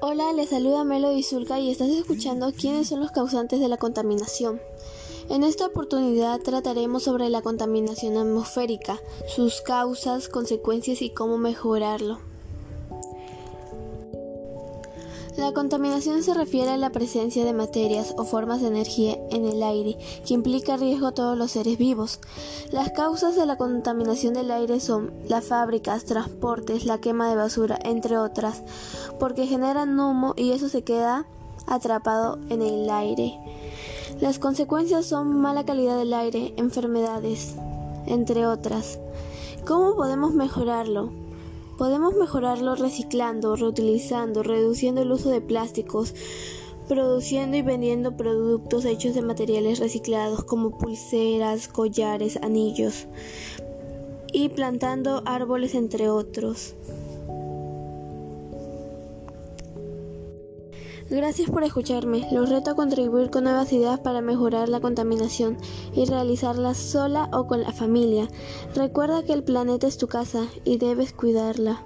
Hola, les saluda Melo Zulka y estás escuchando quiénes son los causantes de la contaminación. En esta oportunidad trataremos sobre la contaminación atmosférica, sus causas, consecuencias y cómo mejorarlo. La contaminación se refiere a la presencia de materias o formas de energía en el aire que implica riesgo a todos los seres vivos. Las causas de la contaminación del aire son las fábricas, transportes, la quema de basura, entre otras, porque generan humo y eso se queda atrapado en el aire. Las consecuencias son mala calidad del aire, enfermedades, entre otras. ¿Cómo podemos mejorarlo? Podemos mejorarlo reciclando, reutilizando, reduciendo el uso de plásticos, produciendo y vendiendo productos hechos de materiales reciclados como pulseras, collares, anillos y plantando árboles entre otros. Gracias por escucharme. Los reto a contribuir con nuevas ideas para mejorar la contaminación y realizarla sola o con la familia. Recuerda que el planeta es tu casa y debes cuidarla.